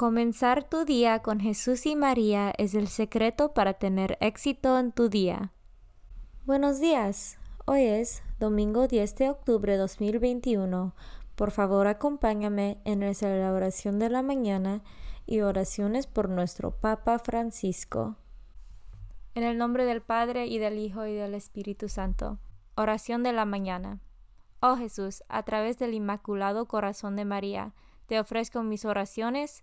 Comenzar tu día con Jesús y María es el secreto para tener éxito en tu día. Buenos días. Hoy es domingo 10 de octubre de 2021. Por favor, acompáñame en la celebración de la mañana y oraciones por nuestro Papa Francisco. En el nombre del Padre y del Hijo y del Espíritu Santo. Oración de la mañana. Oh Jesús, a través del Inmaculado Corazón de María, te ofrezco mis oraciones,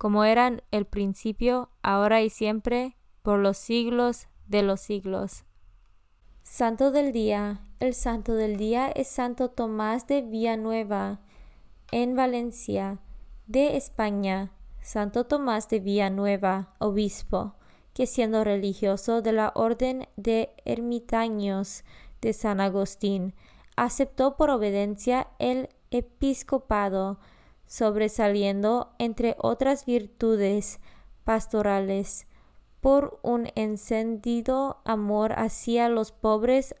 como eran el principio, ahora y siempre, por los siglos de los siglos. Santo del Día. El Santo del Día es Santo Tomás de Villanueva, en Valencia, de España. Santo Tomás de Villanueva, obispo, que siendo religioso de la Orden de Ermitaños de San Agustín, aceptó por obediencia el episcopado, sobresaliendo entre otras virtudes pastorales por un encendido amor hacia los pobres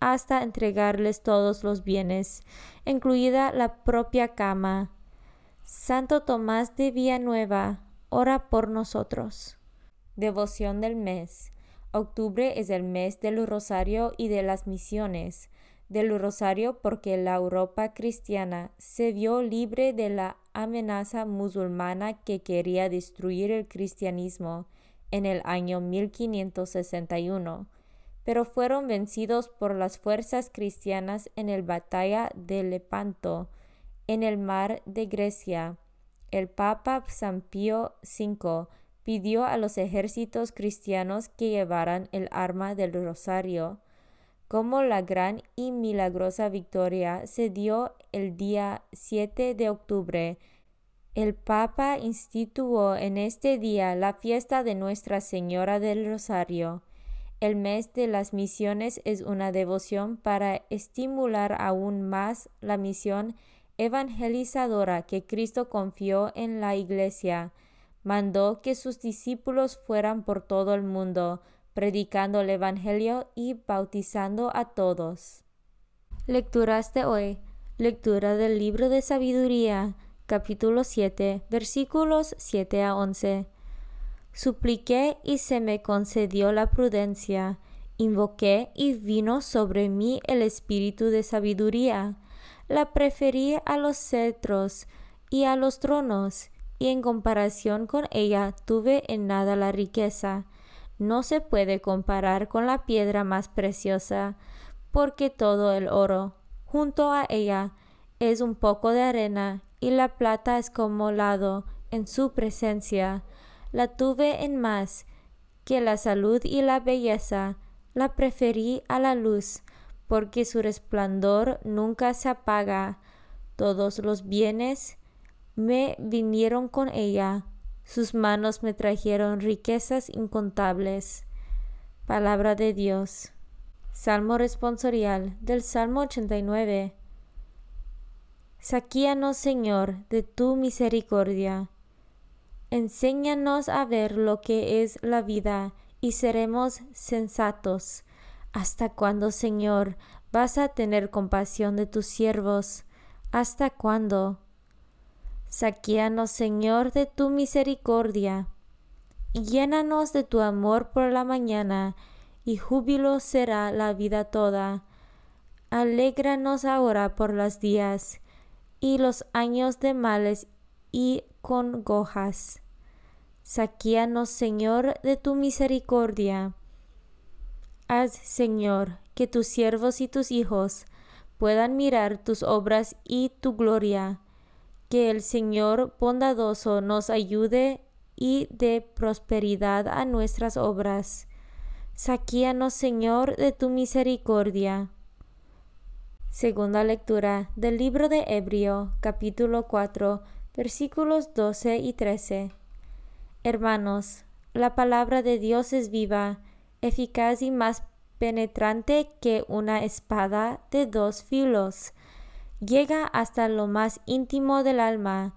hasta entregarles todos los bienes, incluida la propia cama. Santo Tomás de Villanueva, ora por nosotros. Devoción del mes. Octubre es el mes del rosario y de las misiones del Rosario porque la Europa cristiana se vio libre de la amenaza musulmana que quería destruir el cristianismo en el año 1561, pero fueron vencidos por las fuerzas cristianas en la batalla de Lepanto, en el mar de Grecia. El Papa San Pío V pidió a los ejércitos cristianos que llevaran el arma del rosario como la gran y milagrosa victoria se dio el día 7 de octubre. El Papa instituyó en este día la fiesta de Nuestra Señora del Rosario. El mes de las misiones es una devoción para estimular aún más la misión evangelizadora que Cristo confió en la Iglesia. Mandó que sus discípulos fueran por todo el mundo, predicando el Evangelio y bautizando a todos. Lecturas de hoy. Lectura del libro de sabiduría, capítulo 7, versículos 7 a 11. Supliqué y se me concedió la prudencia. Invoqué y vino sobre mí el espíritu de sabiduría. La preferí a los cetros y a los tronos, y en comparación con ella tuve en nada la riqueza no se puede comparar con la piedra más preciosa, porque todo el oro, junto a ella, es un poco de arena, y la plata es como lado en su presencia. La tuve en más, que la salud y la belleza, la preferí a la luz, porque su resplandor nunca se apaga. Todos los bienes me vinieron con ella, sus manos me trajeron riquezas incontables. Palabra de Dios. Salmo responsorial del Salmo 89. Saquíanos, Señor, de tu misericordia. Enséñanos a ver lo que es la vida y seremos sensatos. ¿Hasta cuándo, Señor, vas a tener compasión de tus siervos? ¿Hasta cuándo? Saquíanos, Señor, de tu misericordia. Llénanos de tu amor por la mañana, y júbilo será la vida toda. Alégranos ahora por los días y los años de males y congojas. Saquíanos, Señor, de tu misericordia. Haz, Señor, que tus siervos y tus hijos puedan mirar tus obras y tu gloria que el Señor bondadoso nos ayude y dé prosperidad a nuestras obras. Saquíanos, Señor, de tu misericordia. Segunda lectura del libro de Hebreo, capítulo 4, versículos 12 y 13. Hermanos, la palabra de Dios es viva, eficaz y más penetrante que una espada de dos filos llega hasta lo más íntimo del alma,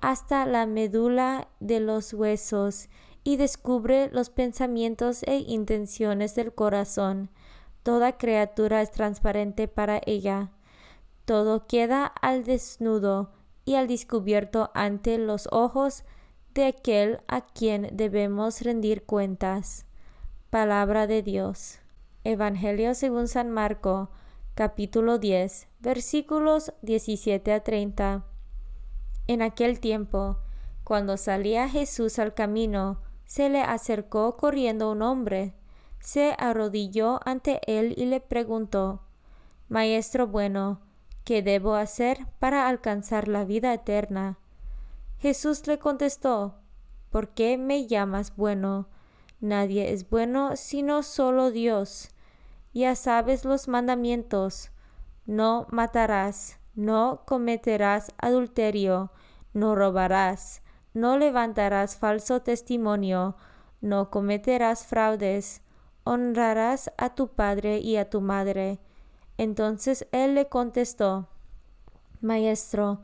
hasta la médula de los huesos, y descubre los pensamientos e intenciones del corazón. Toda criatura es transparente para ella. Todo queda al desnudo y al descubierto ante los ojos de aquel a quien debemos rendir cuentas. Palabra de Dios. Evangelio según San Marco, capítulo 10, versículos 17 a 30. En aquel tiempo, cuando salía Jesús al camino, se le acercó corriendo un hombre, se arrodilló ante él y le preguntó, Maestro bueno, ¿qué debo hacer para alcanzar la vida eterna? Jesús le contestó, ¿por qué me llamas bueno? Nadie es bueno sino solo Dios ya sabes los mandamientos. No matarás, no cometerás adulterio, no robarás, no levantarás falso testimonio, no cometerás fraudes, honrarás a tu padre y a tu madre. Entonces él le contestó, Maestro,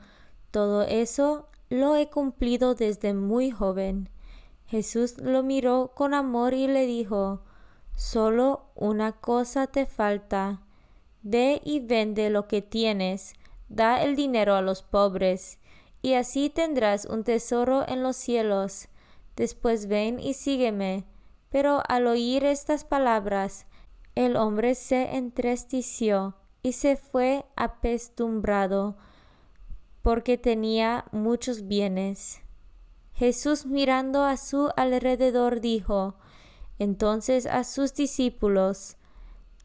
todo eso lo he cumplido desde muy joven. Jesús lo miró con amor y le dijo, Solo una cosa te falta. Ve y vende lo que tienes, da el dinero a los pobres, y así tendrás un tesoro en los cielos. Después ven y sígueme. Pero al oír estas palabras, el hombre se entristeció y se fue apestumbrado, porque tenía muchos bienes. Jesús mirando a su alrededor dijo, entonces a sus discípulos,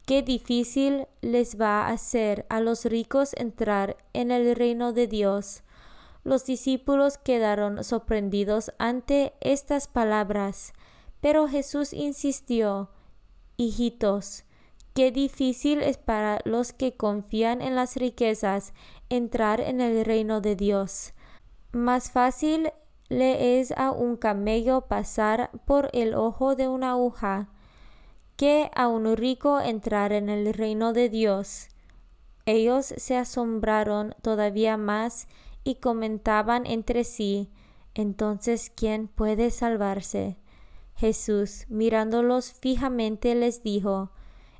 qué difícil les va a hacer a los ricos entrar en el reino de Dios. Los discípulos quedaron sorprendidos ante estas palabras, pero Jesús insistió, Hijitos, qué difícil es para los que confían en las riquezas entrar en el reino de Dios. Más fácil le es a un camello pasar por el ojo de una aguja que a un rico entrar en el reino de Dios. Ellos se asombraron todavía más y comentaban entre sí entonces ¿quién puede salvarse? Jesús, mirándolos fijamente, les dijo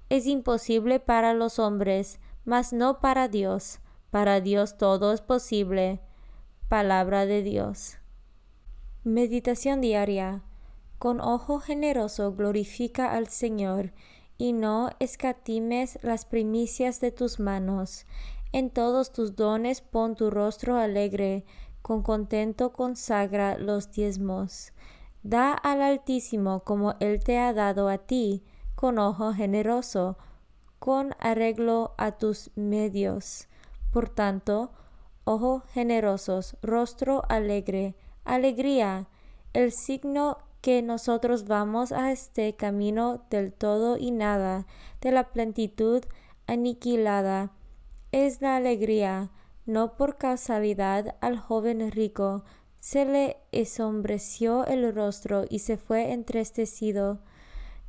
Es imposible para los hombres, mas no para Dios. Para Dios todo es posible. Palabra de Dios. Meditación diaria. Con ojo generoso glorifica al Señor, y no escatimes las primicias de tus manos. En todos tus dones pon tu rostro alegre, con contento consagra los diezmos. Da al Altísimo como Él te ha dado a ti, con ojo generoso, con arreglo a tus medios. Por tanto, ojo generosos, rostro alegre, alegría, el signo que nosotros vamos a este camino del todo y nada, de la plenitud aniquilada, es la alegría, no por causalidad al joven rico, se le ensombreció el rostro y se fue entristecido.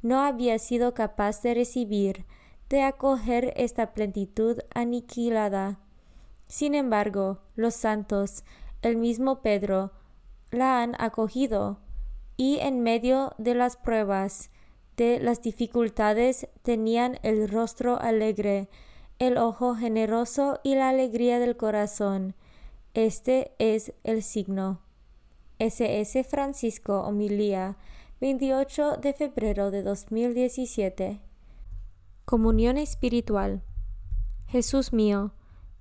No había sido capaz de recibir, de acoger esta plenitud aniquilada. Sin embargo, los santos, el mismo Pedro, la han acogido, y en medio de las pruebas, de las dificultades, tenían el rostro alegre, el ojo generoso y la alegría del corazón. Este es el signo. S.S. Francisco Homilía, 28 de febrero de 2017. Comunión espiritual. Jesús mío,